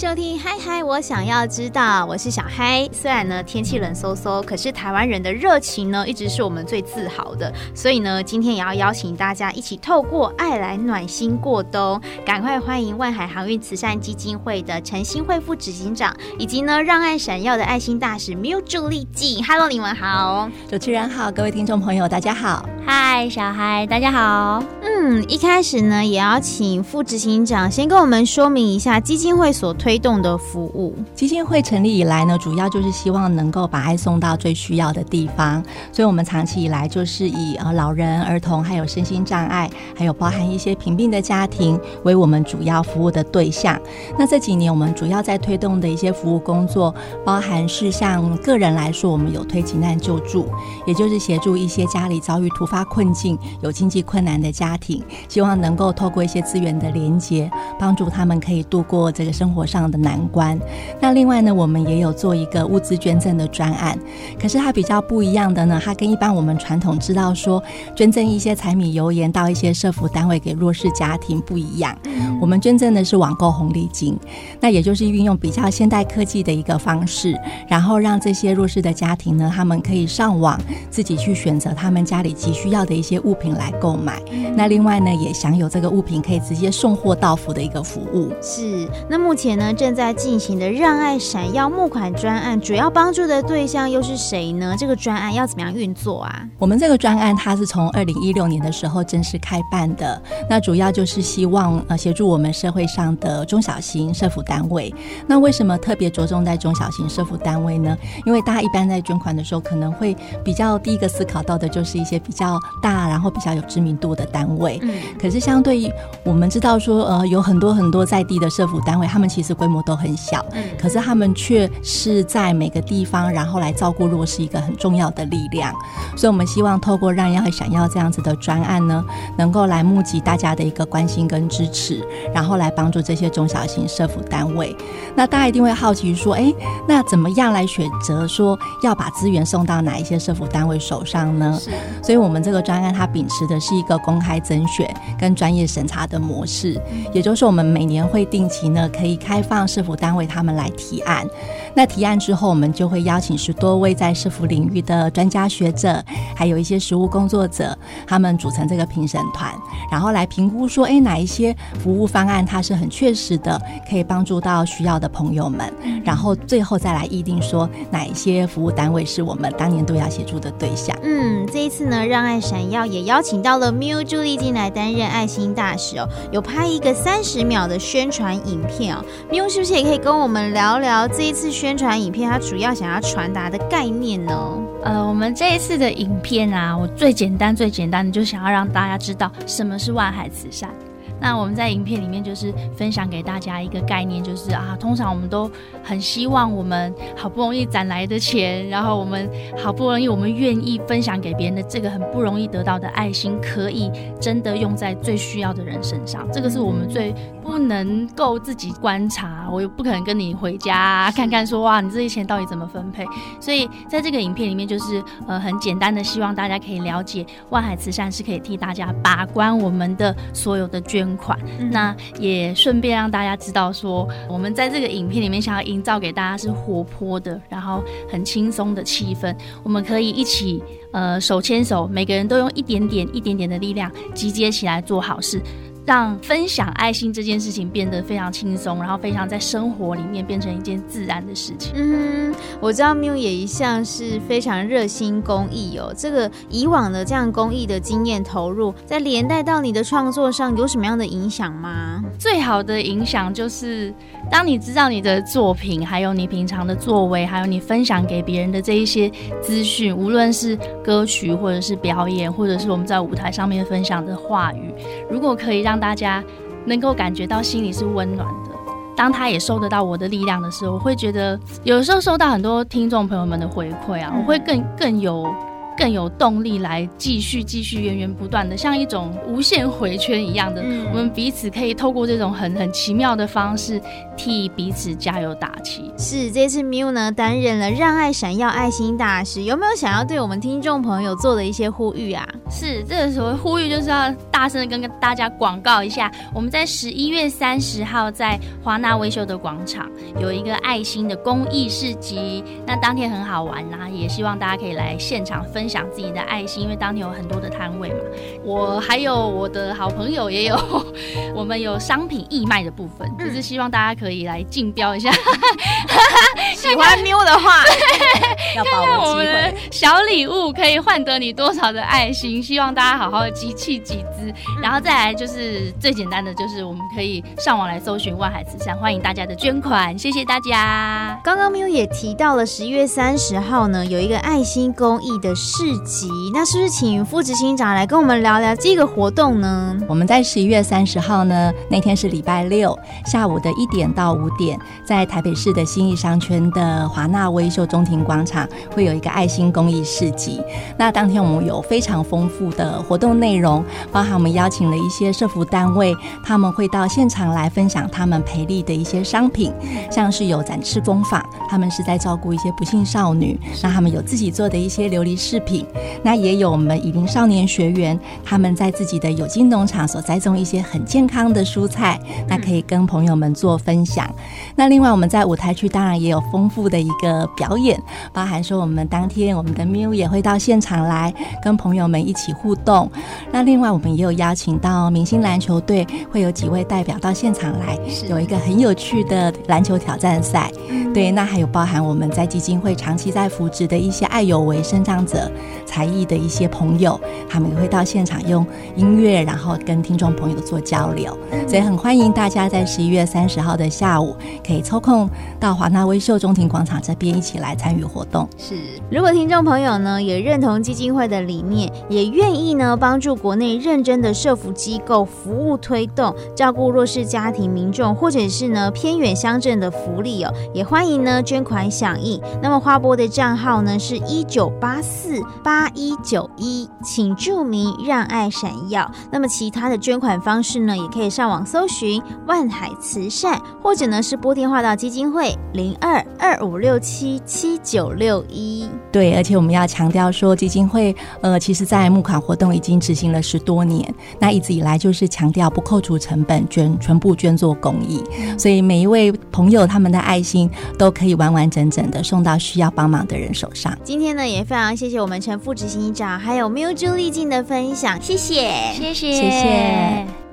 收听《嗨嗨》，我想要知道，我是小嗨。虽然呢天气冷飕飕，可是台湾人的热情呢，一直是我们最自豪的。所以呢，今天也要邀请大家一起透过爱来暖心过冬。赶快欢迎万海航运慈善基金会的陈新惠副执行长，以及呢让爱闪耀的爱心大使 Miu 朱丽静。Hello，你们好，主持人好，各位听众朋友大家好。嗨，小嗨，大家好。嗯，一开始呢，也要请副执行长先跟我们说明一下基金会所推动的服务。基金会成立以来呢，主要就是希望能够把爱送到最需要的地方，所以我们长期以来就是以呃老人、儿童，还有身心障碍，还有包含一些贫病的家庭为我们主要服务的对象。那这几年我们主要在推动的一些服务工作，包含是像个人来说，我们有推急难救助，也就是协助一些家里遭遇突发困境、有经济困难的家庭，希望能够透过一些资源的连接，帮助他们可以度过这个生活上的难。难关。那另外呢，我们也有做一个物资捐赠的专案，可是它比较不一样的呢，它跟一般我们传统知道说捐赠一些柴米油盐到一些社福单位给弱势家庭不一样。我们捐赠的是网购红利金，那也就是运用比较现代科技的一个方式，然后让这些弱势的家庭呢，他们可以上网自己去选择他们家里急需要的一些物品来购买。那另外呢，也享有这个物品可以直接送货到府的一个服务。是。那目前呢，正在在进行的让爱闪耀募款专案，主要帮助的对象又是谁呢？这个专案要怎么样运作啊？我们这个专案它是从二零一六年的时候正式开办的，那主要就是希望呃协助我们社会上的中小型社服单位。那为什么特别着重在中小型社服单位呢？因为大家一般在捐款的时候，可能会比较第一个思考到的就是一些比较大，然后比较有知名度的单位。嗯。可是相对于我们知道说，呃，有很多很多在地的社福单位，他们其实规模都都很小，嗯可是他们却是在每个地方，然后来照顾弱势一个很重要的力量。所以，我们希望透过让要想要这样子的专案呢，能够来募集大家的一个关心跟支持，然后来帮助这些中小型社福单位。那大家一定会好奇说，哎，那怎么样来选择说要把资源送到哪一些社福单位手上呢？是。所以我们这个专案它秉持的是一个公开甄选跟专业审查的模式，也就是我们每年会定期呢可以开放社福单位他们来提案，那提案之后，我们就会邀请十多位在社福领域的专家学者，还有一些实务工作者，他们组成这个评审团，然后来评估说，哎，哪一些服务方案它是很确实的，可以帮助到需要的朋友们，然后最后再来议定说哪一些服务单位是我们当年度要协助的对象。嗯，这一次呢，让爱闪耀也邀请到了 Miu 朱丽进来担任爱心大使哦，有拍一个三十秒的宣传影片哦缪是不是也可以跟我们聊聊这一次宣传影片，它主要想要传达的概念呢？呃，我们这一次的影片啊，我最简单、最简单的，就想要让大家知道什么是万海慈善。那我们在影片里面就是分享给大家一个概念，就是啊，通常我们都很希望我们好不容易攒来的钱，然后我们好不容易我们愿意分享给别人的这个很不容易得到的爱心，可以真的用在最需要的人身上。这个是我们最不能够自己观察，我又不可能跟你回家看看说哇，你这些钱到底怎么分配。所以在这个影片里面，就是呃很简单的，希望大家可以了解万海慈善是可以替大家把关我们的所有的捐款，那也顺便让大家知道说，我们在这个影片里面想要营造给大家是活泼的，然后很轻松的气氛。我们可以一起呃手牵手，每个人都用一点点、一点点的力量集结起来做好事。让分享爱心这件事情变得非常轻松，然后非常在生活里面变成一件自然的事情。嗯，我知道 Miu 也一向是非常热心公益哦。这个以往的这样公益的经验投入，在连带到你的创作上有什么样的影响吗？最好的影响就是，当你知道你的作品，还有你平常的作为，还有你分享给别人的这一些资讯，无论是歌曲，或者是表演，或者是我们在舞台上面分享的话语，如果可以让大家能够感觉到心里是温暖的。当他也收得到我的力量的时候，我会觉得有时候收到很多听众朋友们的回馈啊，我会更更有。更有动力来继续继续源源不断的，像一种无限回圈一样的，嗯、我们彼此可以透过这种很很奇妙的方式替彼此加油打气。是，这次 Miu 呢担任了让爱闪耀爱心大使，有没有想要对我们听众朋友做的一些呼吁啊？是，这个时候呼吁就是要大声的跟大家广告一下，我们在十一月三十号在华纳维修的广场有一个爱心的公益市集，那当天很好玩呐，也希望大家可以来现场分。想自己的爱心，因为当天有很多的摊位嘛。我还有我的好朋友也有，我们有商品义卖的部分，嗯、就是希望大家可以来竞标一下。喜欢 Miu 的话，要把握机会小礼物可以换得你多少的爱心？希望大家好好的集气集资，嗯、然后再来就是最简单的，就是我们可以上网来搜寻万海慈善，欢迎大家的捐款，谢谢大家。刚刚 Miu 也提到了十一月三十号呢，有一个爱心公益的市集，那是不是请副执行长来跟我们聊聊这个活动呢？我们在十一月三十号呢，那天是礼拜六下午的一点到五点，在台北市的信义商圈的华纳威秀中庭广场会有一个爱心公益市集。那当天我们有非常丰富的活动内容，包含我们邀请了一些社福单位，他们会到现场来分享他们培力的一些商品，像是有展翅工坊，他们是在照顾一些不幸少女，那他们有自己做的一些琉璃饰品。那也有我们以林少年学员，他们在自己的有机农场所栽种一些很健康的蔬菜，那可以跟朋友们做分享。那另外我们在舞台区当然也有丰富的一个表演，包含说我们当天我们的 Miu 也会到现场来跟朋友们一起互动。那另外我们也有邀请到明星篮球队，会有几位代表到现场来，有一个很有趣的篮球挑战赛。对，那还有包含我们在基金会长期在扶植的一些爱有为生长者。才艺的一些朋友，他们也会到现场用音乐，然后跟听众朋友做交流。所以很欢迎大家在十一月三十号的下午，可以抽空到华纳威秀中庭广场这边一起来参与活动。是，如果听众朋友呢也认同基金会的理念，也愿意呢帮助国内认真的社福机构服务推动照顾弱势家庭民众，或者是呢偏远乡镇的福利哦，也欢迎呢捐款响应。那么花博的账号呢是一九八四。八一九一，请注明让爱闪耀。那么其他的捐款方式呢，也可以上网搜寻万海慈善，或者呢是拨电话到基金会零二二五六七七九六一。对，而且我们要强调说，基金会呃，其实在募款活动已经执行了十多年，那一直以来就是强调不扣除成本捐，全部捐做公益，所以每一位朋友他们的爱心都可以完完整整的送到需要帮忙的人手上。今天呢，也非常谢谢我们陈副执行长还有 Miu 朱丽静的分享，谢谢，谢谢，谢谢。